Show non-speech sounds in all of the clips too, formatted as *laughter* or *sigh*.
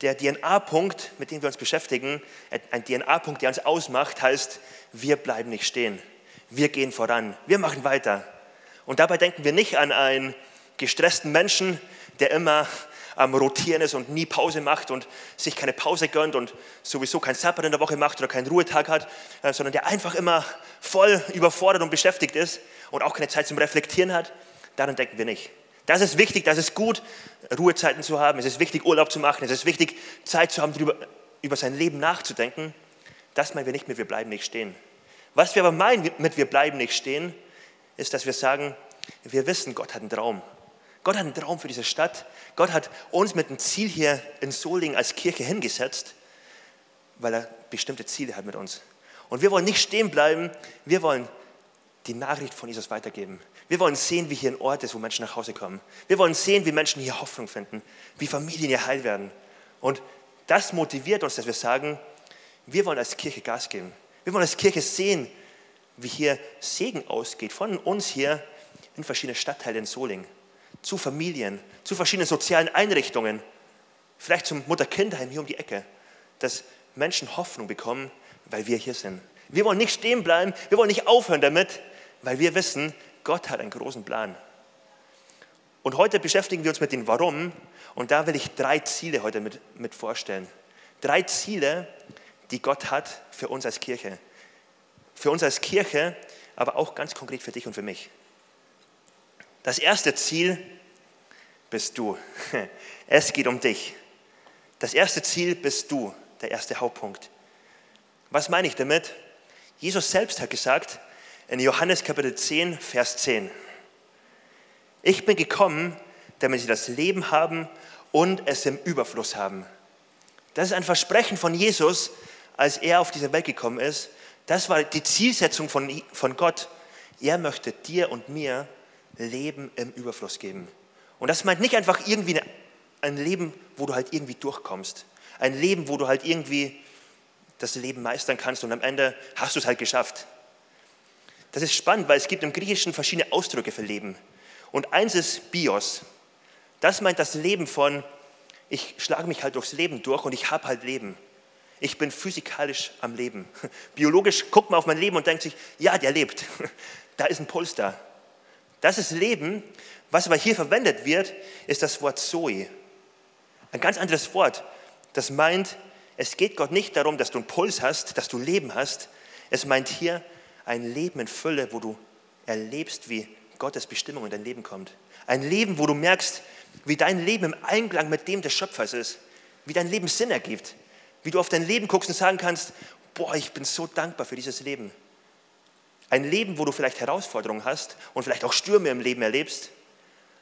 Der DNA-Punkt, mit dem wir uns beschäftigen, ein DNA-Punkt, der uns ausmacht, heißt, wir bleiben nicht stehen. Wir gehen voran. Wir machen weiter. Und dabei denken wir nicht an einen gestressten Menschen, der immer am Rotieren ist und nie Pause macht und sich keine Pause gönnt und sowieso kein Sabbat in der Woche macht oder keinen Ruhetag hat, äh, sondern der einfach immer voll überfordert und beschäftigt ist und auch keine Zeit zum Reflektieren hat. Daran denken wir nicht. Das ist wichtig, das ist gut, Ruhezeiten zu haben. Es ist wichtig, Urlaub zu machen. Es ist wichtig, Zeit zu haben, darüber, über sein Leben nachzudenken. Das meinen wir nicht mit, wir bleiben nicht stehen. Was wir aber meinen mit, wir bleiben nicht stehen, ist, dass wir sagen, wir wissen, Gott hat einen Traum. Gott hat einen Traum für diese Stadt. Gott hat uns mit einem Ziel hier in Solingen als Kirche hingesetzt, weil er bestimmte Ziele hat mit uns. Und wir wollen nicht stehen bleiben, wir wollen die Nachricht von Jesus weitergeben. Wir wollen sehen, wie hier ein Ort ist, wo Menschen nach Hause kommen. Wir wollen sehen, wie Menschen hier Hoffnung finden, wie Familien hier heil werden. Und das motiviert uns, dass wir sagen, wir wollen als Kirche Gas geben. Wir wollen als Kirche sehen, wie hier Segen ausgeht von uns hier in verschiedene Stadtteile in Solingen, zu Familien, zu verschiedenen sozialen Einrichtungen, vielleicht zum Mutter-Kind-Heim hier um die Ecke, dass Menschen Hoffnung bekommen, weil wir hier sind. Wir wollen nicht stehen bleiben, wir wollen nicht aufhören damit, weil wir wissen, Gott hat einen großen Plan. Und heute beschäftigen wir uns mit dem Warum. Und da will ich drei Ziele heute mit, mit vorstellen. Drei Ziele, die Gott hat für uns als Kirche. Für uns als Kirche, aber auch ganz konkret für dich und für mich. Das erste Ziel bist du. *laughs* Es geht um dich. Das erste Ziel bist du, der erste Hauptpunkt. Was meine ich damit? Jesus selbst hat gesagt, in Johannes Kapitel 10, Vers 10. Ich bin gekommen, damit sie das Leben haben und es im Überfluss haben. Das ist ein Versprechen von Jesus, als er auf diese Welt gekommen ist. Das war die Zielsetzung von, von Gott. Er möchte dir und mir Leben im Überfluss geben. Und das meint nicht einfach irgendwie ein Leben, wo du halt irgendwie durchkommst. Ein Leben, wo du halt irgendwie das Leben meistern kannst und am Ende hast du es halt geschafft. Das ist spannend, weil es gibt im Griechischen verschiedene Ausdrücke für Leben. Und eins ist Bios. Das meint das Leben von, ich schlage mich halt durchs Leben durch und ich habe halt Leben. Ich bin physikalisch am Leben. *laughs* Biologisch guckt man auf mein Leben und denkt sich, ja, der lebt. *laughs* Da ist ein Puls da. Das ist Leben. Was aber hier verwendet wird, ist das Wort Zoe. Ein ganz anderes Wort. Das meint, es geht Gott nicht darum, dass du einen Puls hast, dass du Leben hast. Es meint hier ein Leben in Fülle, wo du erlebst, wie Gottes Bestimmung in dein Leben kommt. Ein Leben, wo du merkst, wie dein Leben im Einklang mit dem des Schöpfers ist, wie dein Leben Sinn ergibt, wie du auf dein Leben guckst und sagen kannst, boah, ich bin so dankbar für dieses Leben. Ein Leben, wo du vielleicht Herausforderungen hast und vielleicht auch Stürme im Leben erlebst,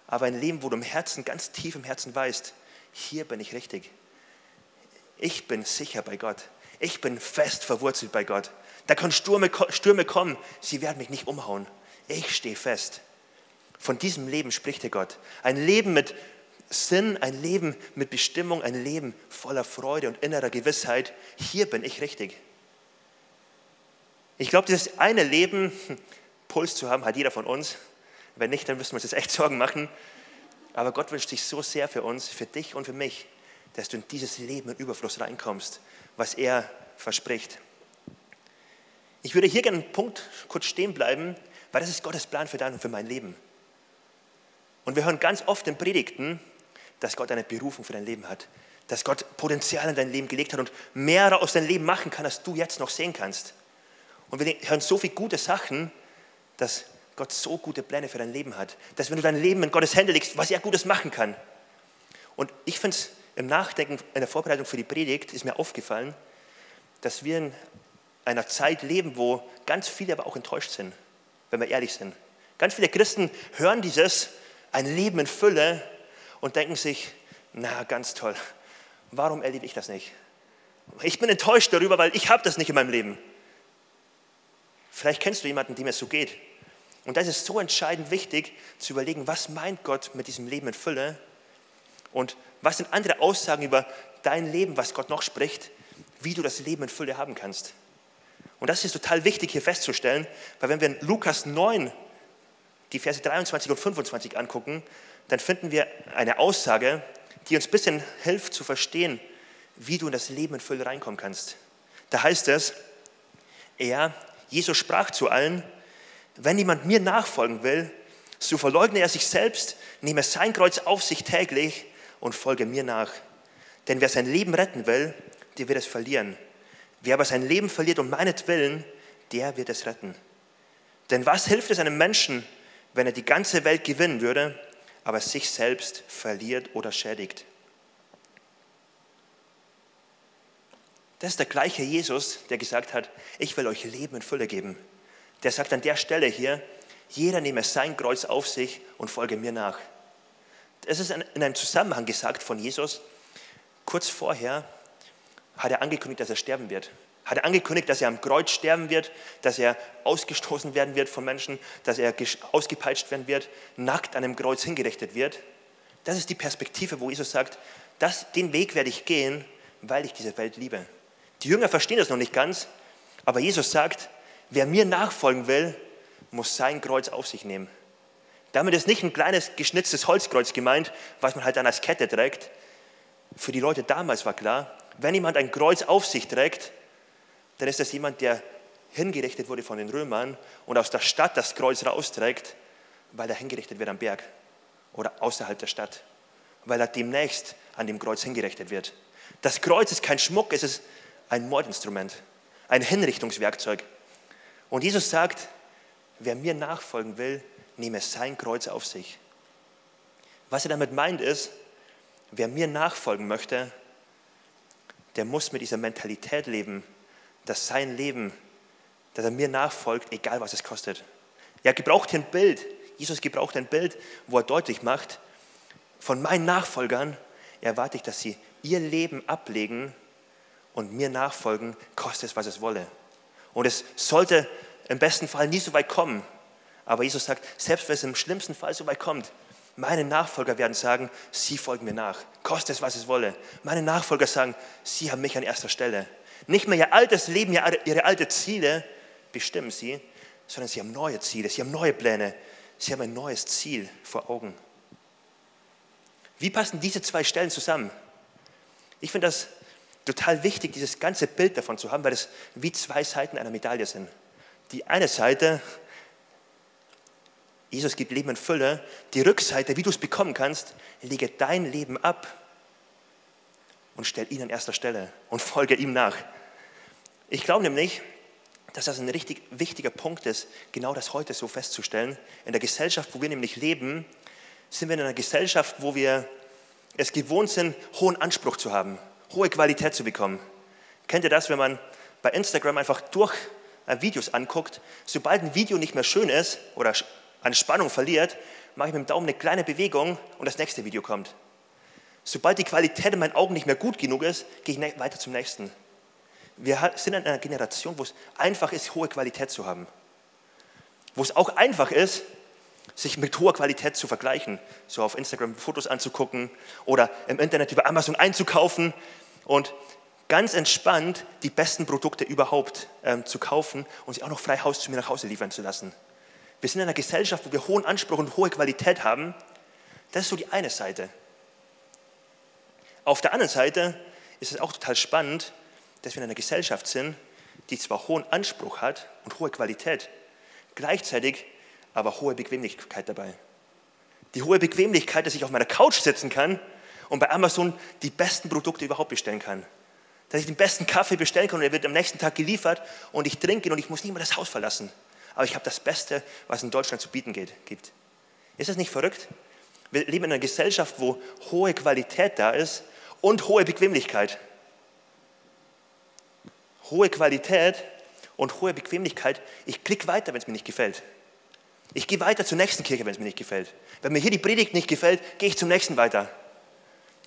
aber ein Leben, wo du im Herzen, ganz tief im Herzen weißt, hier bin ich richtig. Ich bin sicher bei Gott. Ich bin fest verwurzelt bei Gott. Da können Stürme, Stürme kommen, sie werden mich nicht umhauen. Ich stehe fest. Von diesem Leben spricht der Gott. Ein Leben mit Sinn, ein Leben mit Bestimmung, ein Leben voller Freude und innerer Gewissheit. Hier bin ich richtig. Ich glaube, dieses eine Leben, Puls zu haben, hat jeder von uns. Wenn nicht, dann müssen wir uns jetzt echt Sorgen machen. Aber Gott wünscht sich so sehr für uns, für dich und für mich, dass du in dieses Leben in Überfluss reinkommst, was er verspricht. Ich würde hier gerne einen Punkt kurz stehen bleiben, weil das ist Gottes Plan für dein und für mein Leben. Und wir hören ganz oft in Predigten, dass Gott eine Berufung für dein Leben hat, dass Gott Potenzial in dein Leben gelegt hat und mehr aus deinem Leben machen kann, als du jetzt noch sehen kannst. Und wir hören so viele gute Sachen, dass Gott so gute Pläne für dein Leben hat, dass wenn du dein Leben in Gottes Hände legst, was er Gutes machen kann. Und ich finde es im Nachdenken, in der Vorbereitung für die Predigt, ist mir aufgefallen, dass wir einer Zeit leben, wo ganz viele aber auch enttäuscht sind, wenn wir ehrlich sind. Ganz viele Christen hören dieses, ein Leben in Fülle, und denken sich, na, ganz toll, warum erlebe ich das nicht? Ich bin enttäuscht darüber, weil ich habe das nicht in meinem Leben. Vielleicht kennst du jemanden, dem es so geht. Und das ist so entscheidend wichtig, zu überlegen, was meint Gott mit diesem Leben in Fülle und was sind andere Aussagen über dein Leben, was Gott noch spricht, wie du das Leben in Fülle haben kannst. Und das ist total wichtig hier festzustellen, weil wenn wir in Lukas 9 die Verse 23 und 25 angucken, dann finden wir eine Aussage, die uns ein bisschen hilft zu verstehen, wie du in das Leben in Fülle reinkommen kannst. Da heißt es, er, Jesus sprach zu allen, wenn jemand mir nachfolgen will, so verleugne er sich selbst, nehme sein Kreuz auf sich täglich und folge mir nach. Denn wer sein Leben retten will, der wird es verlieren. Wer aber sein Leben verliert um meinetwillen, der wird es retten. Denn was hilft es einem Menschen, wenn er die ganze Welt gewinnen würde, aber sich selbst verliert oder schädigt? Das ist der gleiche Jesus, der gesagt hat, ich will euch Leben in Fülle geben. Der sagt an der Stelle hier, jeder nehme sein Kreuz auf sich und folge mir nach. Es ist in einem Zusammenhang gesagt von Jesus. Kurz vorher hat er angekündigt, dass er sterben wird. Hat er angekündigt, dass er am Kreuz sterben wird, dass er ausgestoßen werden wird von Menschen, dass er ausgepeitscht werden wird, nackt an einem Kreuz hingerichtet wird. Das ist die Perspektive, wo Jesus sagt, das, den Weg werde ich gehen, weil ich diese Welt liebe. Die Jünger verstehen das noch nicht ganz, aber Jesus sagt, wer mir nachfolgen will, muss sein Kreuz auf sich nehmen. Damit ist nicht ein kleines geschnitztes Holzkreuz gemeint, was man halt dann als Kette trägt. Für die Leute damals war klar, wenn jemand ein Kreuz auf sich trägt, dann ist das jemand, der hingerichtet wurde von den Römern und aus der Stadt das Kreuz rausträgt, weil er hingerichtet wird am Berg oder außerhalb der Stadt, weil er demnächst an dem Kreuz hingerichtet wird. Das Kreuz ist kein Schmuck, es ist ein Mordinstrument, ein Hinrichtungswerkzeug. Und Jesus sagt, wer mir nachfolgen will, nehme sein Kreuz auf sich. Was er damit meint ist, wer mir nachfolgen möchte, der muss mit dieser Mentalität leben, dass sein Leben, dass er mir nachfolgt, egal was es kostet. Er gebraucht hier ein Bild. Jesus gebraucht ein Bild, wo er deutlich macht, von meinen Nachfolgern erwarte ich, dass sie ihr Leben ablegen und mir nachfolgen, koste es, was es wolle. Und es sollte im besten Fall nie so weit kommen. Aber Jesus sagt, selbst wenn es im schlimmsten Fall so weit kommt, meine Nachfolger werden sagen, sie folgen mir nach, koste es, was es wolle. Meine Nachfolger sagen, sie haben mich an erster Stelle. Nicht mehr ihr altes Leben, ihre alten Ziele bestimmen sie, sondern sie haben neue Ziele, sie haben neue Pläne, sie haben ein neues Ziel vor Augen. Wie passen diese zwei Stellen zusammen? Ich finde das total wichtig, dieses ganze Bild davon zu haben, weil es wie zwei Seiten einer Medaille sind. Die eine Seite, Jesus gibt Leben in Fülle, die Rückseite, wie du es bekommen kannst, lege dein Leben ab und stell ihn an erster Stelle und folge ihm nach. Ich glaube nämlich, dass das ein richtig wichtiger Punkt ist, genau das heute so festzustellen. In der Gesellschaft, wo wir nämlich leben, sind wir in einer Gesellschaft, wo wir es gewohnt sind, hohen Anspruch zu haben, hohe Qualität zu bekommen. Kennt ihr das, wenn man bei Instagram einfach durch äh, Videos anguckt, sobald ein Video nicht mehr schön ist oder an Spannung verliert, mache ich mit dem Daumen eine kleine Bewegung und das nächste Video kommt. Sobald die Qualität in meinen Augen nicht mehr gut genug ist, gehe ich ne-, weiter zum nächsten. Wir sind in einer Generation, wo es einfach ist, hohe Qualität zu haben. Wo es auch einfach ist, sich mit hoher Qualität zu vergleichen, so auf Instagram Fotos anzugucken oder im Internet über Amazon einzukaufen und ganz entspannt die besten Produkte überhaupt ähm, zu kaufen und sie auch noch frei Haus zu mir nach Hause liefern zu lassen. Wir sind in einer Gesellschaft, wo wir hohen Anspruch und hohe Qualität haben. Das ist so die eine Seite. Auf der anderen Seite ist es auch total spannend, dass wir in einer Gesellschaft sind, die zwar hohen Anspruch hat und hohe Qualität, gleichzeitig aber hohe Bequemlichkeit dabei. Die hohe Bequemlichkeit, dass ich auf meiner Couch sitzen kann und bei Amazon die besten Produkte überhaupt bestellen kann. Dass ich den besten Kaffee bestellen kann und er wird am nächsten Tag geliefert und ich trinke ihn und ich muss nicht mehr das Haus verlassen. Aber ich habe das Beste, was in Deutschland zu bieten geht, gibt. Ist das nicht verrückt? Wir leben in einer Gesellschaft, wo hohe Qualität da ist und hohe Bequemlichkeit. Hohe Qualität und hohe Bequemlichkeit. Ich klicke weiter, wenn es mir nicht gefällt. Ich gehe weiter zur nächsten Kirche, wenn es mir nicht gefällt. Wenn mir hier die Predigt nicht gefällt, gehe ich zum nächsten weiter.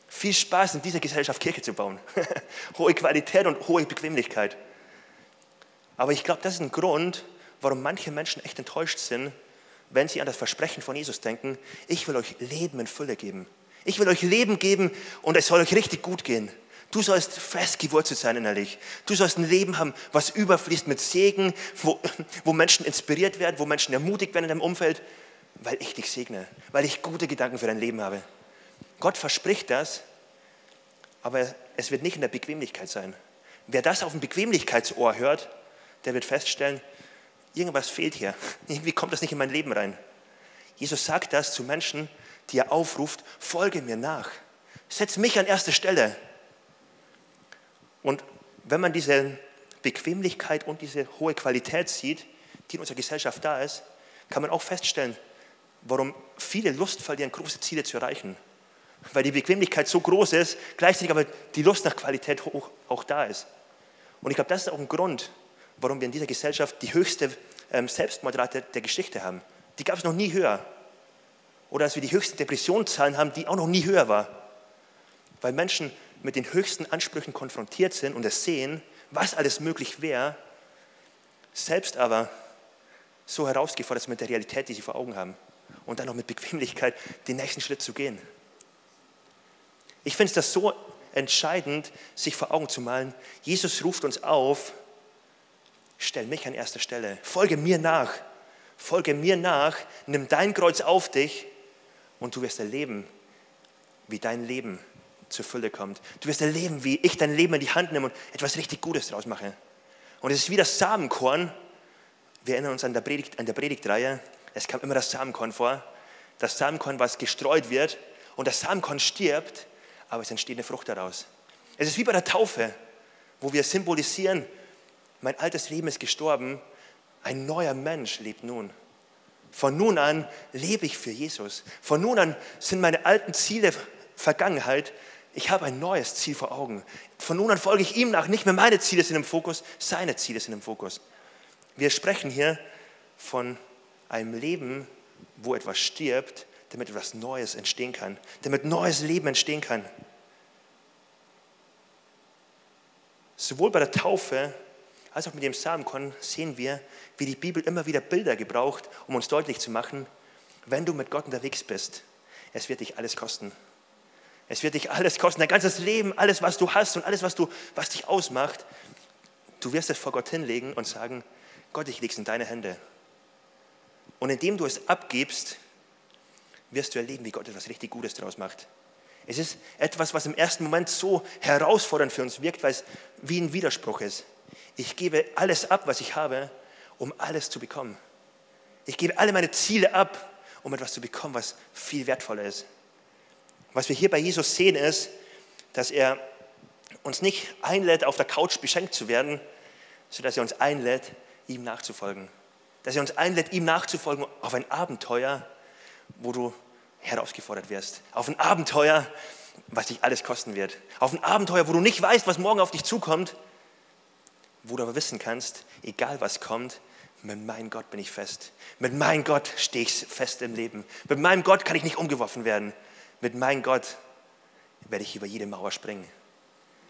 Viel Spaß in dieser Gesellschaft Kirche zu bauen. *laughs* hohe Qualität und hohe Bequemlichkeit. Aber ich glaube, das ist ein Grund, warum manche Menschen echt enttäuscht sind, wenn sie an das Versprechen von Jesus denken, ich will euch Leben in Fülle geben. Ich will euch Leben geben und es soll euch richtig gut gehen. Du sollst fest gewurzelt sein innerlich. Du sollst ein Leben haben, was überfließt mit Segen, wo, wo Menschen inspiriert werden, wo Menschen ermutigt werden in deinem Umfeld, weil ich dich segne, weil ich gute Gedanken für dein Leben habe. Gott verspricht das, aber es wird nicht in der Bequemlichkeit sein. Wer das auf dem Bequemlichkeitsohr hört, der wird feststellen, irgendwas fehlt hier. *laughs* Irgendwie kommt das nicht in mein Leben rein. Jesus sagt das zu Menschen, die er aufruft, folge mir nach. Setz mich an erste Stelle. Und wenn man diese Bequemlichkeit und diese hohe Qualität sieht, die in unserer Gesellschaft da ist, kann man auch feststellen, warum viele Lust verlieren, große Ziele zu erreichen. Weil die Bequemlichkeit so groß ist, gleichzeitig aber die Lust nach Qualität auch da ist. Und ich glaube, das ist auch ein Grund, warum wir in dieser Gesellschaft die höchste ähm, Selbstmordrate der Geschichte haben. Die gab es noch nie höher. Oder dass wir die höchsten Depressionszahlen haben, die auch noch nie höher war. Weil Menschen mit den höchsten Ansprüchen konfrontiert sind und es sehen, was alles möglich wäre, selbst aber so herausgefordert sind mit der Realität, die sie vor Augen haben. Und dann noch mit Bequemlichkeit den nächsten Schritt zu gehen. Ich finde es das so entscheidend, sich vor Augen zu malen. Jesus ruft uns auf, stell mich an erster Stelle, folge mir nach, folge mir nach, nimm dein Kreuz auf dich und du wirst erleben, wie dein Leben zur Fülle kommt. Du wirst erleben, wie ich dein Leben in die Hand nehme und etwas richtig Gutes daraus mache. Und es ist wie das Samenkorn. Wir erinnern uns an der, Predigt, an der Predigtreihe. Es kam immer das Samenkorn vor. Das Samenkorn, was gestreut wird. Und das Samenkorn stirbt, aber es entsteht eine Frucht daraus. Es ist wie bei der Taufe, wo wir symbolisieren, mein altes Leben ist gestorben, ein neuer Mensch lebt nun. Von nun an lebe ich für Jesus. Von nun an sind meine alten Ziele Vergangenheit. Ich habe ein neues Ziel vor Augen. Von nun an folge ich ihm nach. Nicht mehr meine Ziele sind im Fokus, seine Ziele sind im Fokus. Wir sprechen hier von einem Leben, wo etwas stirbt, damit etwas Neues entstehen kann, damit neues Leben entstehen kann. Sowohl bei der Taufe als auch mit dem Samenkorn sehen wir, wie die Bibel immer wieder Bilder gebraucht, um uns deutlich zu machen, wenn du mit Gott unterwegs bist, es wird dich alles kosten. Es wird dich alles kosten, dein ganzes Leben, alles, was du hast und alles, was, du, was dich ausmacht. Du wirst es vor Gott hinlegen und sagen, Gott, ich lege es in deine Hände. Und indem du es abgibst, wirst du erleben, wie Gott etwas richtig Gutes daraus macht. Es ist etwas, was im ersten Moment so herausfordernd für uns wirkt, weil es wie ein Widerspruch ist. Ich gebe alles ab, was ich habe, um alles zu bekommen. Ich gebe alle meine Ziele ab, um etwas zu bekommen, was viel wertvoller ist. Was wir hier bei Jesus sehen, ist, dass er uns nicht einlädt, auf der Couch beschenkt zu werden, sondern dass er uns einlädt, ihm nachzufolgen. Dass er uns einlädt, ihm nachzufolgen auf ein Abenteuer, wo du herausgefordert wirst. Auf ein Abenteuer, was dich alles kosten wird. Auf ein Abenteuer, wo du nicht weißt, was morgen auf dich zukommt, wo du aber wissen kannst, egal was kommt, mit meinem Gott bin ich fest. Mit meinem Gott stehe ich fest im Leben. Mit meinem Gott kann ich nicht umgeworfen werden. Mit meinem Gott werde ich über jede Mauer springen.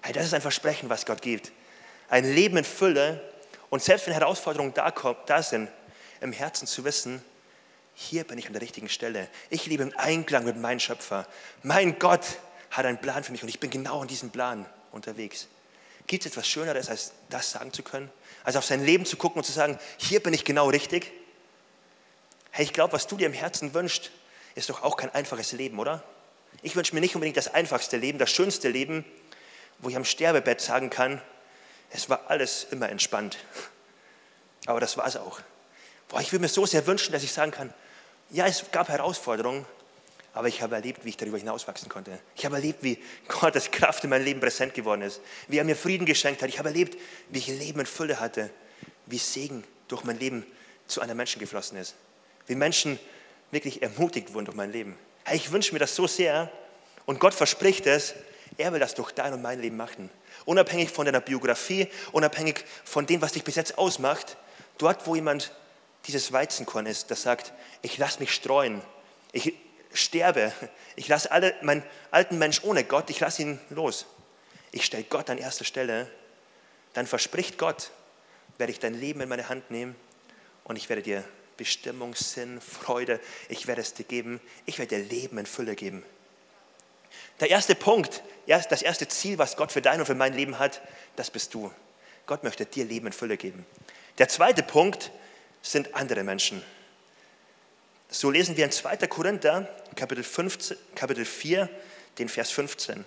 Hey, das ist ein Versprechen, was Gott gibt. Ein Leben in Fülle und selbst wenn Herausforderungen da, da sind, im Herzen zu wissen, hier bin ich an der richtigen Stelle. Ich lebe im Einklang mit meinem Schöpfer. Mein Gott hat einen Plan für mich und ich bin genau in diesem Plan unterwegs. Gibt es etwas Schöneres, als das sagen zu können? Als auf sein Leben zu gucken und zu sagen, hier bin ich genau richtig? Hey, ich glaube, was du dir im Herzen wünschst, ist doch auch kein einfaches Leben, oder? Ich wünsche mir nicht unbedingt das einfachste Leben, das schönste Leben, wo ich am Sterbebett sagen kann, es war alles immer entspannt. Aber das war es auch. Boah, ich würde mir so sehr wünschen, dass ich sagen kann, ja, es gab Herausforderungen, aber ich habe erlebt, wie ich darüber hinauswachsen konnte. Ich habe erlebt, wie Gottes Kraft in meinem Leben präsent geworden ist, wie er mir Frieden geschenkt hat. Ich habe erlebt, wie ich Leben in Fülle hatte, wie Segen durch mein Leben zu einem Menschen geflossen ist, wie Menschen wirklich ermutigt wurden durch mein Leben. Hey, ich wünsche mir das so sehr und Gott verspricht es, er will das durch dein und mein Leben machen. Unabhängig von deiner Biografie, unabhängig von dem, was dich bis jetzt ausmacht, dort, wo jemand dieses Weizenkorn ist, das sagt, ich lasse mich streuen, ich sterbe, ich lasse alle, meinen alten Mensch ohne Gott, ich lasse ihn los. Ich stelle Gott an erster Stelle, dann verspricht Gott, werde ich dein Leben in meine Hand nehmen und ich werde dir Bestimmung, Sinn, Freude, ich werde es dir geben, ich werde dir Leben in Fülle geben. Der erste Punkt, das erste Ziel, was Gott für dein und für mein Leben hat, das bist du. Gott möchte dir Leben in Fülle geben. Der zweite Punkt sind andere Menschen. So lesen wir in 2. Korinther, Kapitel, 15, Kapitel 4, den Vers 15.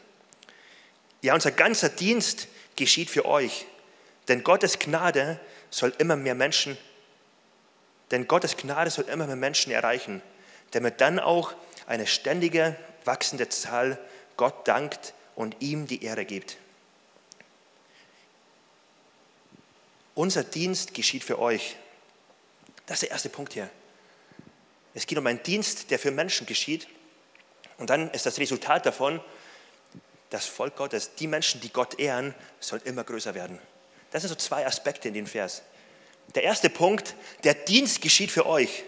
Ja, unser ganzer Dienst geschieht für euch. Denn Gottes Gnade soll immer mehr Menschen, denn Gottes Gnade soll immer mehr Menschen erreichen, damit dann auch eine ständige, wachsende Zahl Gott dankt und ihm die Ehre gibt. Unser Dienst geschieht für euch. Das ist der erste Punkt hier. Es geht um einen Dienst, der für Menschen geschieht. Und dann ist das Resultat davon, das Volk Gottes, die Menschen, die Gott ehren, soll immer größer werden. Das sind so zwei Aspekte in dem Vers. Der erste Punkt, der Dienst geschieht für euch.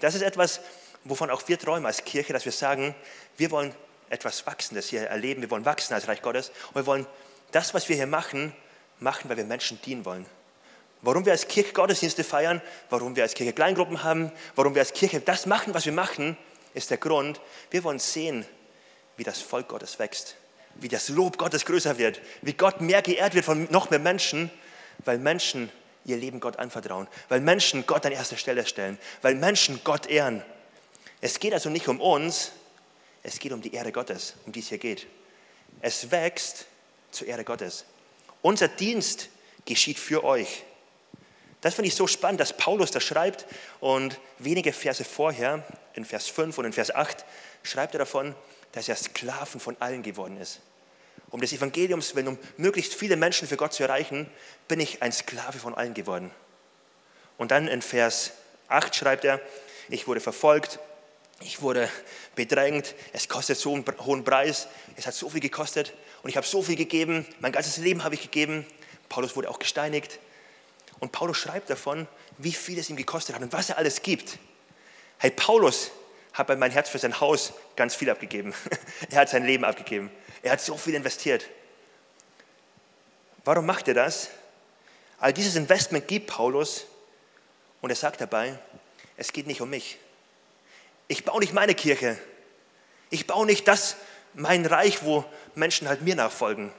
Das ist etwas, wovon auch wir träumen als Kirche, dass wir sagen, wir wollen etwas Wachsendes hier erleben, wir wollen wachsen als Reich Gottes und wir wollen das, was wir hier machen, machen, weil wir Menschen dienen wollen. Warum wir als Kirche Gottesdienste feiern, warum wir als Kirche Kleingruppen haben, warum wir als Kirche das machen, was wir machen, ist der Grund, wir wollen sehen, wie das Volk Gottes wächst, wie das Lob Gottes größer wird, wie Gott mehr geehrt wird von noch mehr Menschen, weil Menschen ihr Leben Gott anvertrauen, weil Menschen Gott an erster Stelle stellen, weil Menschen Gott ehren. Es geht also nicht um uns, es geht um die Ehre Gottes, um die es hier geht. Es wächst zur Ehre Gottes. Unser Dienst geschieht für euch. Das finde ich so spannend, dass Paulus das schreibt und wenige Verse vorher, in Vers 5 und in Vers 8, schreibt er davon, dass er Sklaven von allen geworden ist. Um des Evangeliums willen, um möglichst viele Menschen für Gott zu erreichen, bin ich ein Sklave von allen geworden. Und dann in Vers 8 schreibt er, ich wurde verfolgt, ich wurde bedrängt, es kostet so einen hohen Preis, es hat so viel gekostet und ich habe so viel gegeben, mein ganzes Leben habe ich gegeben. Paulus wurde auch gesteinigt. Und Paulus schreibt davon, wie viel es ihm gekostet hat und was er alles gibt. Hey, Paulus hat bei mein Herz für sein Haus ganz viel abgegeben. *laughs* er hat sein Leben abgegeben. Er hat so viel investiert. Warum macht er das? All dieses Investment gibt Paulus und er sagt dabei, es geht nicht um mich. Ich baue nicht meine Kirche. Ich baue nicht das, mein Reich, wo Menschen halt mir nachfolgen.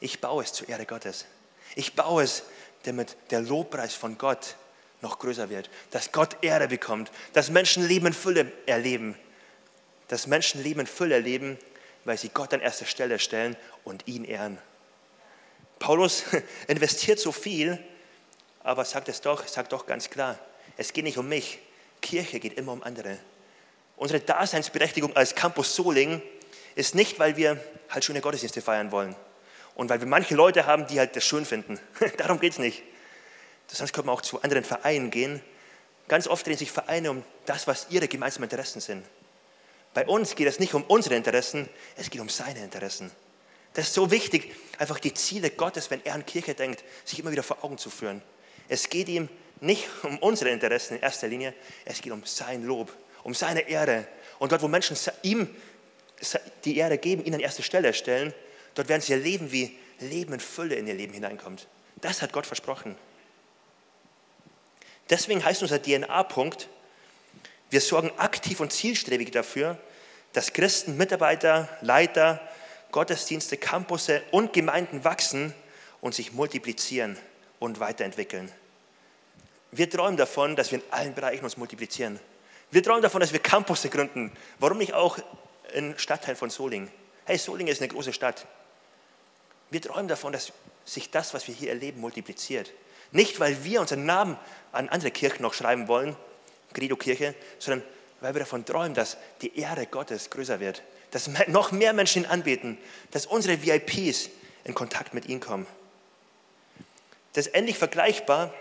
Ich baue es zur Ehre Gottes. Ich baue es, damit der Lobpreis von Gott noch größer wird, dass Gott Ehre bekommt, dass Menschen Leben in Fülle erleben, dass Menschen Leben in Fülle erleben, weil sie Gott an erster Stelle stellen und ihn ehren. Paulus *laughs* investiert so viel, aber sagt es doch, sagt doch ganz klar, es geht nicht um mich. Kirche geht immer um andere. Unsere Daseinsberechtigung als Campus Soling ist nicht, weil wir halt schöne Gottesdienste feiern wollen und weil wir manche Leute haben, die halt das schön finden. *laughs* Darum geht es nicht. Sonst könnte man auch zu anderen Vereinen gehen. Ganz oft drehen sich Vereine um das, was ihre gemeinsamen Interessen sind. Bei uns geht es nicht um unsere Interessen, es geht um seine Interessen. Das ist so wichtig, einfach die Ziele Gottes, wenn er an Kirche denkt, sich immer wieder vor Augen zu führen. Es geht ihm nicht um unsere Interessen in erster Linie, es geht um sein Lob, um seine Ehre. Und dort, wo Menschen ihm die Ehre geben, ihn an erste Stelle stellen, dort werden sie erleben, wie Leben in Fülle in ihr Leben hineinkommt. Das hat Gott versprochen. Deswegen heißt unser DNA-Punkt, wir sorgen aktiv und zielstrebig dafür, dass Christen, Mitarbeiter, Leiter, Gottesdienste, Campusse und Gemeinden wachsen und sich multiplizieren und weiterentwickeln. Wir träumen davon, dass wir in allen Bereichen uns multiplizieren. Wir träumen davon, dass wir Campusse gründen. Warum nicht auch in Stadtteilen von Solingen? Hey, Solingen ist eine große Stadt. Wir träumen davon, dass sich das, was wir hier erleben, multipliziert. Nicht, weil wir unseren Namen an andere Kirchen noch schreiben wollen, Credo-Kirche, sondern weil wir davon träumen, dass die Ehre Gottes größer wird, dass noch mehr Menschen ihn anbeten, dass unsere VIPs in Kontakt mit ihm kommen. Das ist ähnlich vergleichbar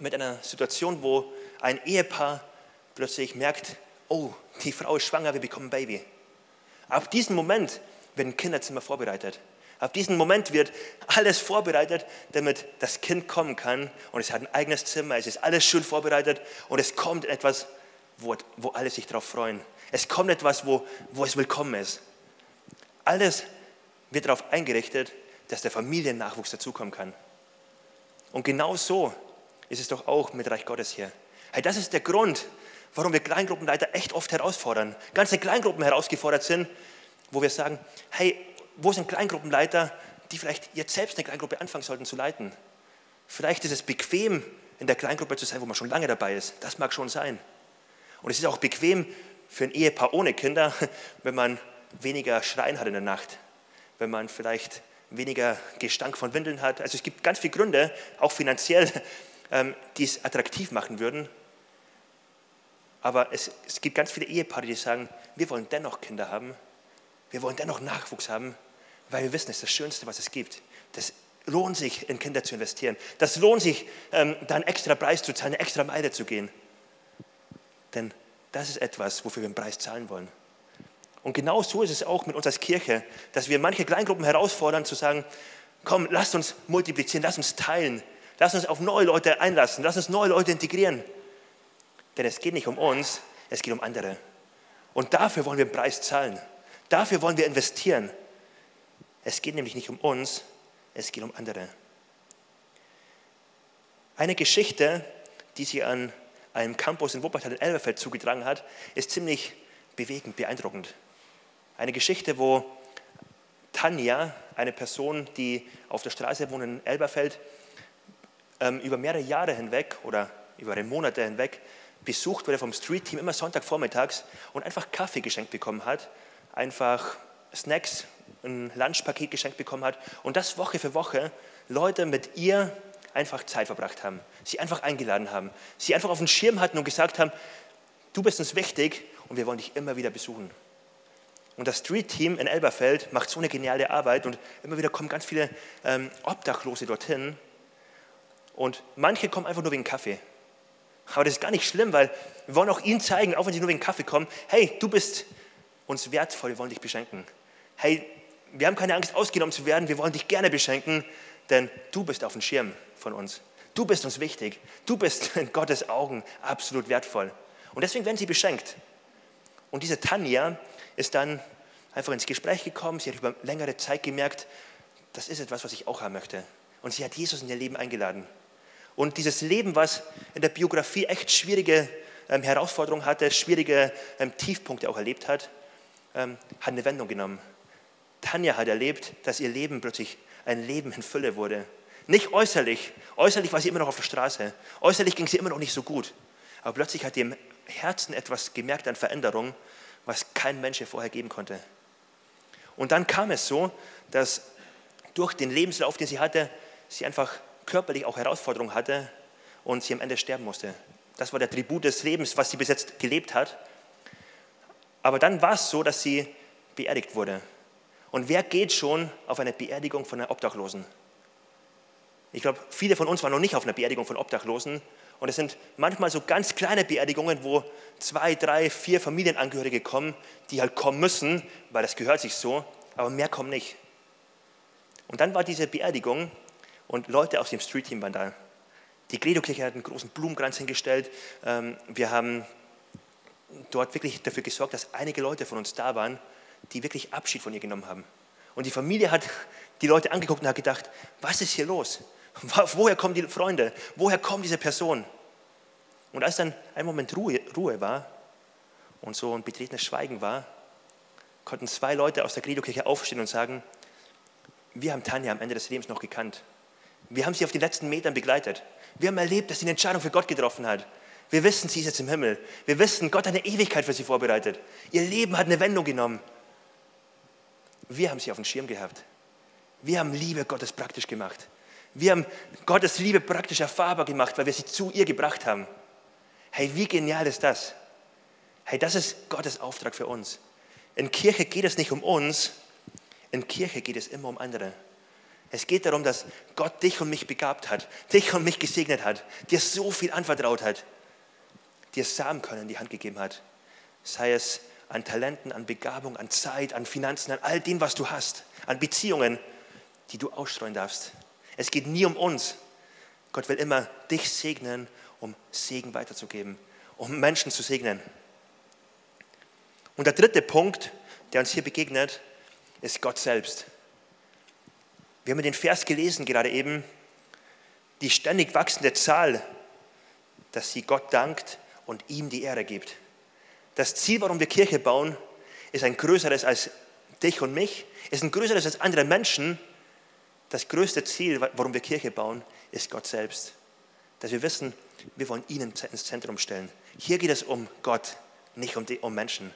mit einer Situation, wo ein Ehepaar plötzlich merkt, oh, die Frau ist schwanger, wir bekommen ein Baby. Ab diesem Moment wird ein Kinderzimmer vorbereitet. Ab diesem Moment wird alles vorbereitet, damit das Kind kommen kann. Und es hat ein eigenes Zimmer, es ist alles schön vorbereitet und es kommt etwas, wo, wo alle sich darauf freuen. Es kommt etwas, wo, wo es willkommen ist. Alles wird darauf eingerichtet, dass der Familiennachwuchs dazukommen kann. Und genau so ist es doch auch mit Reich Gottes hier. Hey, das ist der Grund, warum wir Kleingruppenleiter echt oft herausfordern. Ganze Kleingruppen herausgefordert sind, wo wir sagen, hey, wo sind Kleingruppenleiter, die vielleicht jetzt selbst eine Kleingruppe anfangen sollten zu leiten? Vielleicht ist es bequem, in der Kleingruppe zu sein, wo man schon lange dabei ist. Das mag schon sein. Und es ist auch bequem für ein Ehepaar ohne Kinder, *laughs* wenn man weniger Schreien hat in der Nacht, wenn man vielleicht weniger Gestank von Windeln hat. Also es gibt ganz viele Gründe, auch finanziell, *laughs* ähm, die es attraktiv machen würden. Aber es, es gibt ganz viele Ehepaare, die sagen, wir wollen dennoch Kinder haben, wir wollen dennoch Nachwuchs haben, weil wir wissen, es ist das Schönste, was es gibt. Das lohnt sich, in Kinder zu investieren. Das lohnt sich, ähm, da einen extra Preis zu zahlen, eine extra Meile zu gehen. Denn das ist etwas, wofür wir einen Preis zahlen wollen. Und genau so ist es auch mit uns als Kirche, dass wir manche Kleingruppen herausfordern, zu sagen, komm, lasst uns multiplizieren, lasst uns teilen, lasst uns auf neue Leute einlassen, lasst uns neue Leute integrieren. Denn es geht nicht um uns, es geht um andere. Und dafür wollen wir einen Preis zahlen. Dafür wollen wir investieren. Es geht nämlich nicht um uns, es geht um andere. Eine Geschichte, die sich an einem Campus in Wuppertal in Elberfeld zugetragen hat, ist ziemlich bewegend, beeindruckend. Eine Geschichte, wo Tanja, eine Person, die auf der Straße wohnt in Elberfeld, ähm, über mehrere Jahre hinweg oder über Monate hinweg besucht wurde vom Street Team immer Sonntagvormittags und einfach Kaffee geschenkt bekommen hat, einfach Snacks, ein Lunchpaket geschenkt bekommen hat und das Woche für Woche Leute mit ihr einfach Zeit verbracht haben, sie einfach eingeladen haben, sie einfach auf den Schirm hatten und gesagt haben, du bist uns wichtig und wir wollen dich immer wieder besuchen. Und das Street Team in Elberfeld macht so eine geniale Arbeit und immer wieder kommen ganz viele ähm, Obdachlose dorthin und manche kommen einfach nur wegen Kaffee. Aber das ist gar nicht schlimm, weil wir wollen auch ihnen zeigen, auch wenn sie nur wegen Kaffee kommen, hey, du bist uns wertvoll, wir wollen dich beschenken. Hey, wir haben keine Angst, ausgenommen zu werden, wir wollen dich gerne beschenken, denn du bist auf dem Schirm von uns. Du bist uns wichtig. Du bist *laughs* in Gottes Augen absolut wertvoll. Und deswegen werden sie beschenkt. Und diese Tanja ist dann einfach ins Gespräch gekommen. Sie hat über längere Zeit gemerkt, das ist etwas, was ich auch haben möchte. Und sie hat Jesus in ihr Leben eingeladen. Und dieses Leben, was in der Biografie echt schwierige ähm, Herausforderungen hatte, schwierige ähm, Tiefpunkte auch erlebt hat, ähm, hat eine Wendung genommen. Tanja hat erlebt, dass ihr Leben plötzlich ein Leben in Fülle wurde. Nicht äußerlich. Äußerlich war sie immer noch auf der Straße. Äußerlich ging sie immer noch nicht so gut. Aber plötzlich hat im Herzen etwas gemerkt an Veränderung, was kein Mensch ihr vorher geben konnte. Und dann kam es so, dass durch den Lebenslauf, den sie hatte, sie einfach körperlich auch Herausforderungen hatte und sie am Ende sterben musste. Das war der Tribut des Lebens, was sie bis jetzt gelebt hat. Aber dann war es so, dass sie beerdigt wurde. Und wer geht schon auf eine Beerdigung von einer Obdachlosen? Ich glaube, viele von uns waren noch nicht auf einer Beerdigung von Obdachlosen. Und es sind manchmal so ganz kleine Beerdigungen, wo zwei, drei, vier Familienangehörige kommen, die halt kommen müssen, weil das gehört sich so, aber mehr kommen nicht. Und dann war diese Beerdigung und Leute aus dem Street-Team waren da. Die Credo-Kirche hat einen großen Blumenkranz hingestellt. Ähm, wir haben dort wirklich dafür gesorgt, dass einige Leute von uns da waren, die wirklich Abschied von ihr genommen haben. Und die Familie hat die Leute angeguckt und hat gedacht, was ist hier los? Woher kommen die Freunde? Woher kommt diese Person? Und als dann ein Moment Ruhe, Ruhe war und so ein betretenes Schweigen war, konnten zwei Leute aus der Credo-Kirche aufstehen und sagen, wir haben Tanja am Ende des Lebens noch gekannt. Wir haben sie auf den letzten Metern begleitet. Wir haben erlebt, dass sie eine Entscheidung für Gott getroffen hat. Wir wissen, sie ist jetzt im Himmel. Wir wissen, Gott hat eine Ewigkeit für sie vorbereitet. Ihr Leben hat eine Wendung genommen. Wir haben sie auf den Schirm gehabt. Wir haben Liebe Gottes praktisch gemacht. Wir haben Gottes Liebe praktisch erfahrbar gemacht, weil wir sie zu ihr gebracht haben. Hey, wie genial ist das? Hey, das ist Gottes Auftrag für uns. In Kirche geht es nicht um uns, in Kirche geht es immer um andere. Es geht darum, dass Gott dich und mich begabt hat, dich und mich gesegnet hat, dir so viel anvertraut hat, dir Samenkörner in die Hand gegeben hat. Sei es an Talenten, an Begabung, an Zeit, an Finanzen, an all dem, was du hast, an Beziehungen, die du ausstreuen darfst. Es geht nie um uns. Gott will immer dich segnen, um Segen weiterzugeben, um Menschen zu segnen. Und der dritte Punkt, der uns hier begegnet, ist Gott selbst. Wir haben den Vers gelesen gerade eben, die ständig wachsende Zahl, dass sie Gott dankt und ihm die Ehre gibt. Das Ziel, warum wir Kirche bauen, ist ein größeres als dich und mich, ist ein größeres als andere Menschen. Das größte Ziel, warum wir Kirche bauen, ist Gott selbst. Dass wir wissen, wir wollen ihn ins Zentrum stellen. Hier geht es um Gott, nicht um, die, um Menschen.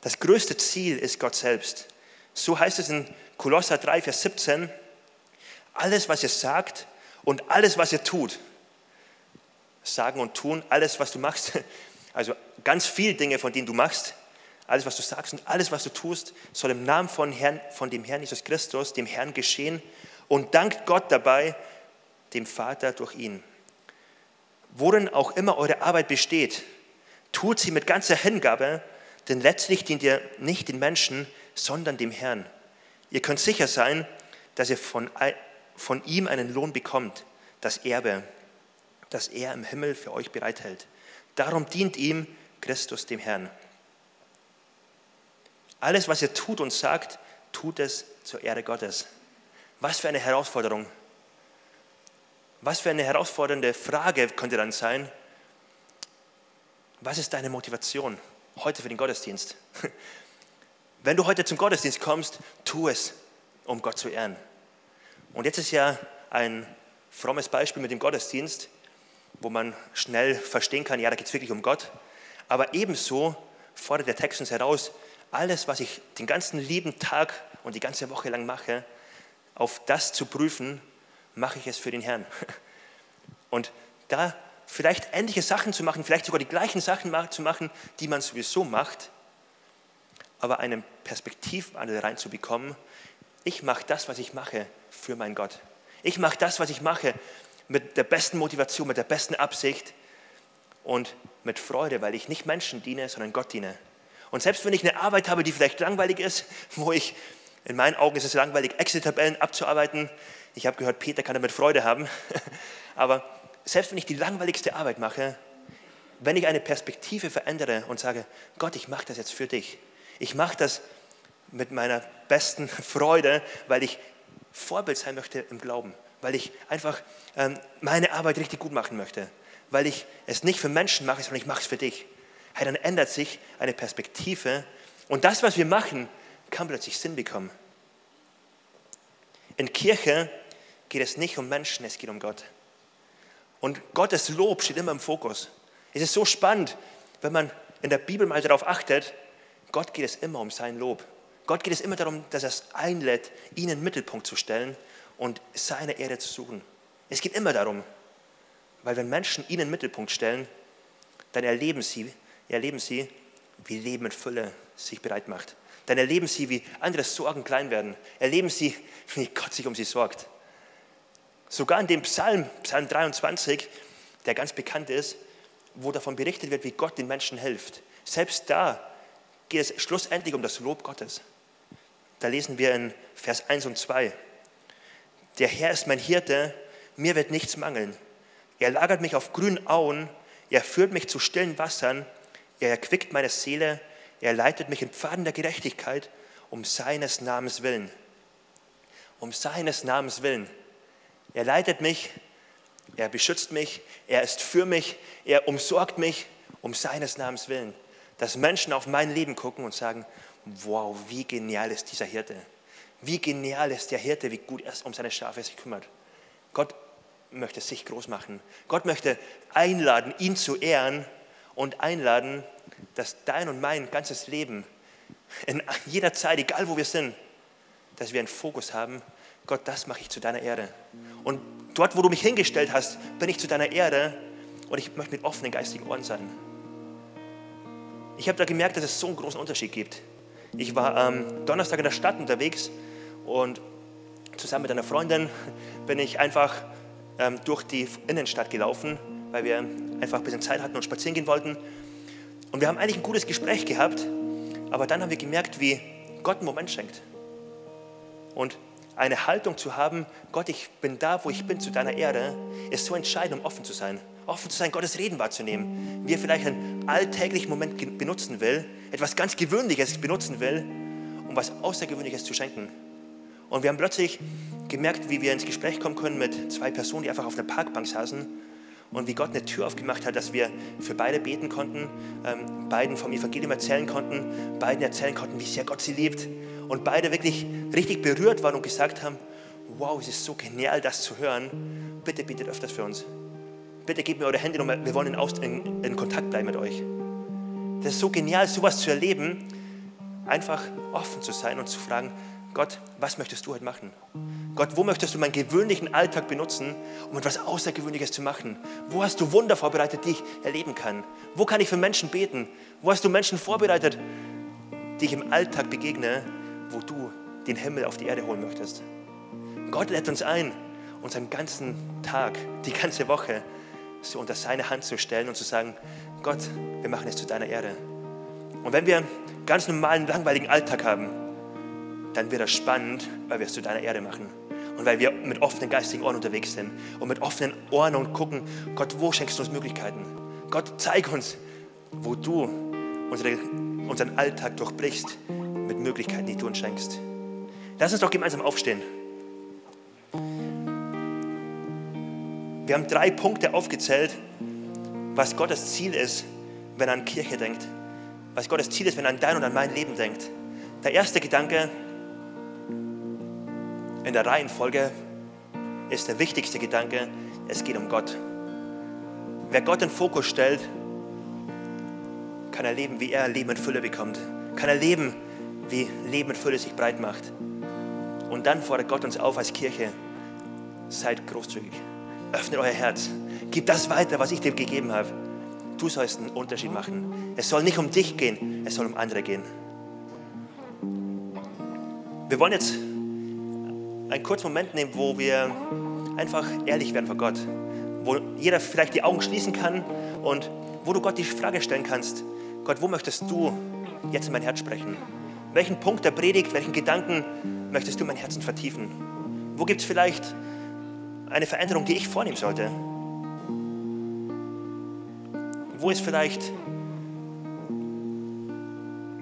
Das größte Ziel ist Gott selbst. So heißt es in Kolosser 3, Vers 17, alles, was ihr sagt und alles, was ihr tut, sagen und tun, alles, was du machst, *laughs* also ganz viele Dinge, von denen du machst, alles, was du sagst und alles, was du tust, soll im Namen von, Herrn, von dem Herrn Jesus Christus, dem Herrn geschehen und dankt Gott dabei, dem Vater durch ihn. Worin auch immer eure Arbeit besteht, tut sie mit ganzer Hingabe, denn letztlich dient ihr nicht den Menschen, sondern dem Herrn. Ihr könnt sicher sein, dass ihr von, von ihm einen Lohn bekommt, das Erbe, das er im Himmel für euch bereithält. Darum dient ihm Christus dem Herrn. Alles, was ihr tut und sagt, tut es zur Ehre Gottes. Was für eine Herausforderung. Was für eine herausfordernde Frage könnte dann sein, was ist deine Motivation heute für den Gottesdienst? *laughs* Wenn du heute zum Gottesdienst kommst, tu es, um Gott zu ehren. Und jetzt ist ja ein frommes Beispiel mit dem Gottesdienst, wo man schnell verstehen kann, ja, da geht es wirklich um Gott. Aber ebenso fordert der Text uns heraus, alles, was ich den ganzen lieben Tag und die ganze Woche lang mache, auf das zu prüfen, mache ich es für den Herrn. *laughs* Und da vielleicht ähnliche Sachen zu machen, vielleicht sogar die gleichen Sachen zu machen, die man sowieso macht, aber einen Perspektivwandel reinzubekommen. Ich mache das, was ich mache, für meinen Gott. Ich mache das, was ich mache, mit der besten Motivation, mit der besten Absicht und mit Freude, weil ich nicht Menschen diene, sondern Gott diene. Und selbst wenn ich eine Arbeit habe, die vielleicht langweilig ist, *laughs* wo ich, in meinen Augen ist es langweilig, Excel-Tabellen abzuarbeiten. Ich habe gehört, Peter kann damit Freude haben. *laughs* Aber selbst wenn ich die langweiligste Arbeit mache, wenn ich eine Perspektive verändere und sage, Gott, ich mache das jetzt für dich. Ich mache das mit meiner besten *laughs* Freude, weil ich Vorbild sein möchte im Glauben, weil ich einfach ähm, meine Arbeit richtig gut machen möchte, weil ich es nicht für Menschen mache, sondern ich mache es für dich. Hey, dann ändert sich eine Perspektive und das, was wir machen, kann plötzlich Sinn bekommen. In Kirche geht es nicht um Menschen, es geht um Gott. Und Gottes Lob steht immer im Fokus. Es ist so spannend, wenn man in der Bibel mal darauf achtet, Gott geht es immer um sein Lob. Gott geht es immer darum, dass er es einlädt, ihn in den Mittelpunkt zu stellen und seine Ehre zu suchen. Es geht immer darum, weil wenn Menschen ihn in den Mittelpunkt stellen, dann erleben sie, erleben sie, wie Leben in Fülle sich bereit macht. Dann erleben sie, wie andere Sorgen klein werden. Erleben sie, wie Gott sich um sie sorgt. Sogar in dem Psalm, Psalm 23, der ganz bekannt ist, wo davon berichtet wird, wie Gott den Menschen hilft. Selbst da geht es schlussendlich um das Lob Gottes. Da lesen wir in Vers 1 und 2. Der Herr ist mein Hirte, mir wird nichts mangeln. Er lagert mich auf grünen Auen, er führt mich zu stillen Wassern, er erquickt meine Seele, er leitet mich in Pfaden der Gerechtigkeit um seines Namens willen. Um seines Namens willen. Er leitet mich, er beschützt mich, er ist für mich, er umsorgt mich um seines Namens willen. Dass Menschen auf mein Leben gucken und sagen, wow, wie genial ist dieser Hirte. Wie genial ist der Hirte, wie gut er um seine Schafe sich kümmert. Gott möchte sich groß machen. Gott möchte einladen, ihn zu ehren und einladen, dass dein und mein ganzes Leben in jeder Zeit, egal wo wir sind, dass wir einen Fokus haben Gott, das mache ich zu deiner Ehre. Und dort, wo du mich hingestellt hast, bin ich zu deiner Ehre und ich möchte mit offenen geistigen Ohren sein. Ich habe da gemerkt, dass es so einen großen Unterschied gibt. Ich war am Donnerstag in der Stadt unterwegs und zusammen mit einer Freundin bin ich einfach ähm, durch die Innenstadt gelaufen, weil wir einfach ein bisschen Zeit hatten und spazieren gehen wollten. Und wir haben eigentlich ein gutes Gespräch gehabt, aber dann haben wir gemerkt, wie Gott einen Moment schenkt. Und eine Haltung zu haben, Gott, ich bin da, wo ich bin, zu deiner Ehre, ist so entscheidend, um offen zu sein. Offen zu sein, Gottes Reden wahrzunehmen. Wie er vielleicht einen alltäglichen Moment benutzen will, etwas ganz Gewöhnliches benutzen will, um was Außergewöhnliches zu schenken. Und wir haben plötzlich gemerkt, wie wir ins Gespräch kommen können mit zwei Personen, die einfach auf einer Parkbank saßen und wie Gott eine Tür aufgemacht hat, dass wir für beide beten konnten, ähm, beiden vom Evangelium erzählen konnten, beiden erzählen konnten, wie sehr Gott sie liebt und beide wirklich richtig berührt waren und gesagt haben, wow, es ist so genial, das zu hören. Bitte betet öfters für uns. Bitte gebt mir eure Handynummer, wir wollen in, in, in Kontakt bleiben mit euch. Das ist so genial, sowas zu erleben. einfach offen zu sein und zu fragen, Gott, was möchtest du heute machen? Gott, wo möchtest du meinen gewöhnlichen Alltag benutzen, um etwas Außergewöhnliches zu machen? Wo hast du Wunder vorbereitet, die ich erleben kann? Wo kann ich für Menschen beten? Wo hast du Menschen vorbereitet, die ich im Alltag begegne, wo du den Himmel auf die Erde holen möchtest? Gott lädt uns ein, unseren ganzen Tag, die ganze Woche so unter seine Hand zu stellen und zu sagen, Gott, wir machen es zu deiner Ehre. Und wenn wir einen ganz normalen, langweiligen Alltag haben, dann wird das spannend, weil wir es zu deiner Ehre machen. Und weil wir mit offenen geistigen Ohren unterwegs sind und mit offenen Ohren und gucken, Gott, wo schenkst du uns Möglichkeiten? Gott, zeig uns, wo du unsere, unseren Alltag durchbrichst mit Möglichkeiten, die du uns schenkst. Lass uns doch gemeinsam aufstehen. Wir haben drei Punkte aufgezählt, was Gottes Ziel ist, wenn er an Kirche denkt. Was Gottes Ziel ist, wenn er an dein und an mein Leben denkt. Der erste Gedanke in der Reihenfolge ist der wichtigste Gedanke, es geht um Gott. Wer Gott in den Fokus stellt, kann erleben, wie er Leben in Fülle bekommt. Kann erleben, wie Leben in Fülle sich breit macht. Und dann fordert Gott uns auf als Kirche, seid großzügig. Öffnet euer Herz. Gib das weiter, was ich dir gegeben habe. Du sollst einen Unterschied machen. Es soll nicht um dich gehen, es soll um andere gehen. Wir wollen jetzt einen kurzen Moment nehmen, wo wir einfach ehrlich werden vor Gott. Wo jeder vielleicht die Augen schließen kann und wo du Gott die Frage stellen kannst: Gott, wo möchtest du jetzt in mein Herz sprechen? Welchen Punkt der Predigt, welchen Gedanken möchtest du mein Herzen vertiefen? Wo gibt es vielleicht eine Veränderung, die ich vornehmen sollte? Wo ist vielleicht,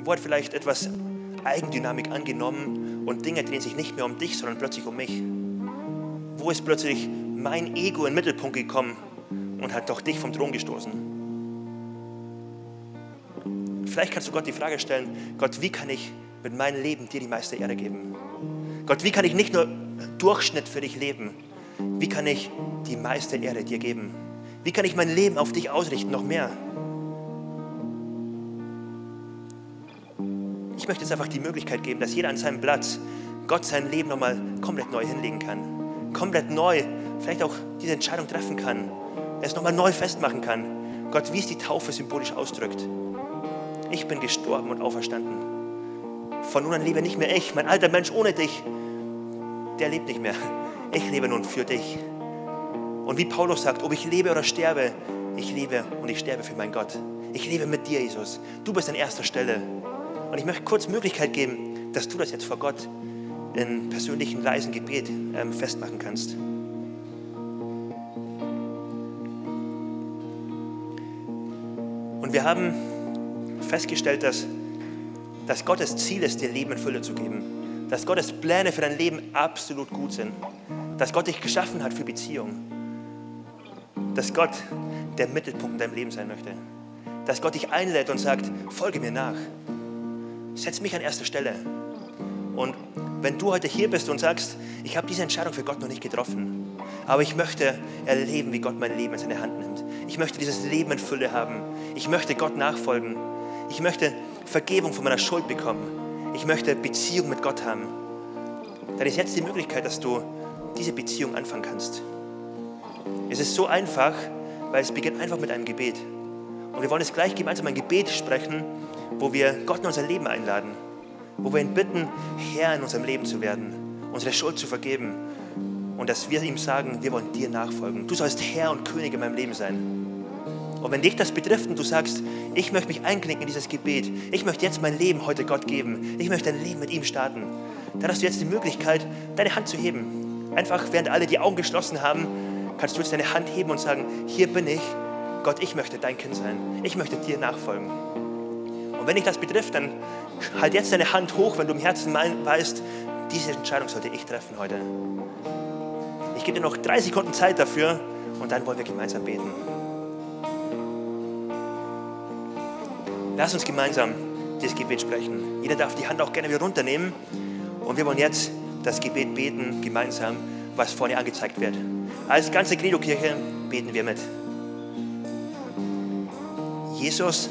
wo hat vielleicht etwas Eigendynamik angenommen und Dinge drehen sich nicht mehr um dich, sondern plötzlich um mich? Wo ist plötzlich mein Ego in den Mittelpunkt gekommen und hat doch dich vom Thron gestoßen? Vielleicht kannst du Gott die Frage stellen, Gott, wie kann ich mit meinem Leben dir die meiste Ehre geben? Gott, wie kann ich nicht nur Durchschnitt für dich leben, wie kann ich die meiste Ehre dir geben? Wie kann ich mein Leben auf dich ausrichten, noch mehr? Ich möchte jetzt einfach die Möglichkeit geben, dass jeder an seinem Platz Gott sein Leben nochmal komplett neu hinlegen kann. Komplett neu, vielleicht auch diese Entscheidung treffen kann. Es nochmal neu festmachen kann. Gott, wie es die Taufe symbolisch ausdrückt. Ich bin gestorben und auferstanden. Von nun an lebe nicht mehr ich. Mein alter Mensch ohne dich, der lebt nicht mehr ich lebe nun für dich. Und wie Paulus sagt, ob ich lebe oder sterbe, ich lebe und ich sterbe für meinen Gott. Ich lebe mit dir, Jesus. Du bist an erster Stelle. Und ich möchte kurz Möglichkeit geben, dass du das jetzt vor Gott in persönlichen, leisen Gebet ähm, festmachen kannst. Und wir haben festgestellt, dass, dass Gottes Ziel ist, dir Leben in Fülle zu geben. Dass Gottes Pläne für dein Leben absolut gut sind dass Gott dich geschaffen hat für Beziehungen. Dass Gott der Mittelpunkt in deinem Leben sein möchte. Dass Gott dich einlädt und sagt, folge mir nach. Setz mich an erster Stelle. Und wenn du heute hier bist und sagst, ich habe diese Entscheidung für Gott noch nicht getroffen, aber ich möchte erleben, wie Gott mein Leben in seine Hand nimmt. Ich möchte dieses Leben in Fülle haben. Ich möchte Gott nachfolgen. Ich möchte Vergebung von meiner Schuld bekommen. Ich möchte Beziehung mit Gott haben. Dann ist jetzt die Möglichkeit, dass du diese Beziehung anfangen kannst. Es ist so einfach, weil es beginnt einfach mit einem Gebet. Und wir wollen jetzt gleich gemeinsam ein Gebet sprechen, wo wir Gott in unser Leben einladen, wo wir ihn bitten, Herr in unserem Leben zu werden, unsere Schuld zu vergeben und dass wir ihm sagen, wir wollen dir nachfolgen. Du sollst Herr und König in meinem Leben sein. Und wenn dich das betrifft und du sagst, ich möchte mich einknicken in dieses Gebet, ich möchte jetzt mein Leben heute Gott geben, ich möchte ein Leben mit ihm starten, dann hast du jetzt die Möglichkeit, deine Hand zu heben. Einfach, während alle die Augen geschlossen haben, kannst du jetzt deine Hand heben und sagen, hier bin ich. Gott, ich möchte dein Kind sein. Ich möchte dir nachfolgen. Und wenn dich das betrifft, dann halt jetzt deine Hand hoch, wenn du im Herzen weißt, diese Entscheidung sollte ich treffen heute. Ich gebe dir noch drei Sekunden Zeit dafür und dann wollen wir gemeinsam beten. Lass uns gemeinsam dieses Gebet sprechen. Jeder darf die Hand auch gerne wieder runternehmen. Und wir wollen jetzt das Gebet beten, gemeinsam, was vorne angezeigt wird. Als ganze Credo-Kirche beten wir mit. Jesus,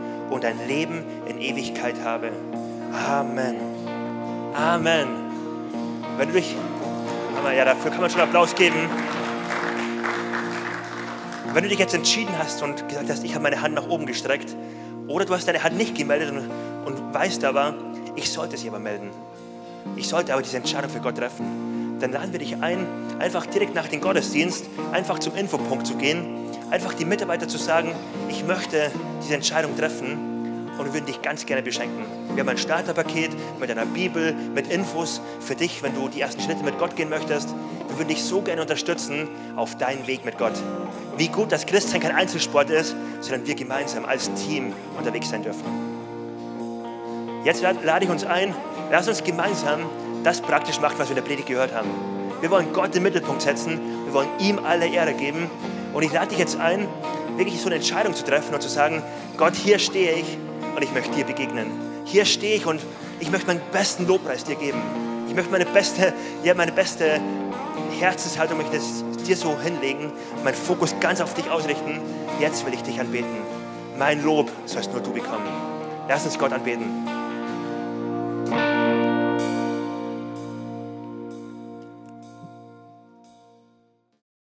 und ein Leben in Ewigkeit habe. Amen. Amen. Wenn du dich, ja, dafür kann man schon Applaus geben. Wenn du dich jetzt entschieden hast und gesagt hast, ich habe meine Hand nach oben gestreckt, oder du hast deine Hand nicht gemeldet und, und weißt aber, ich sollte sie aber melden. Ich sollte aber diese Entscheidung für Gott treffen. Dann laden wir dich ein, einfach direkt nach dem Gottesdienst, einfach zum Infopunkt zu gehen, einfach die Mitarbeiter zu sagen, ich möchte diese Entscheidung treffen und wir würden dich ganz gerne beschenken. Wir haben ein Starterpaket mit einer Bibel, mit Infos für dich, wenn du die ersten Schritte mit Gott gehen möchtest. Wir würden dich so gerne unterstützen auf deinen Weg mit Gott. Wie gut, dass Christsein kein Einzelsport ist, sondern wir gemeinsam als Team unterwegs sein dürfen. Jetzt lade ich uns ein, lass uns gemeinsam das praktisch machen, was wir in der Predigt gehört haben. Wir wollen Gott im Mittelpunkt setzen, wir wollen ihm alle Ehre geben. Und ich lade dich jetzt ein, wirklich so eine Entscheidung zu treffen und zu sagen, Gott, hier stehe ich und ich möchte dir begegnen. Hier stehe ich und ich möchte meinen besten Lobpreis dir geben. Ich möchte meine beste, ja, meine beste Herzenshaltung möchte ich dir so hinlegen, meinen Fokus ganz auf dich ausrichten. Jetzt will ich dich anbeten. Mein Lob sollst nur du bekommen. Lass uns Gott anbeten.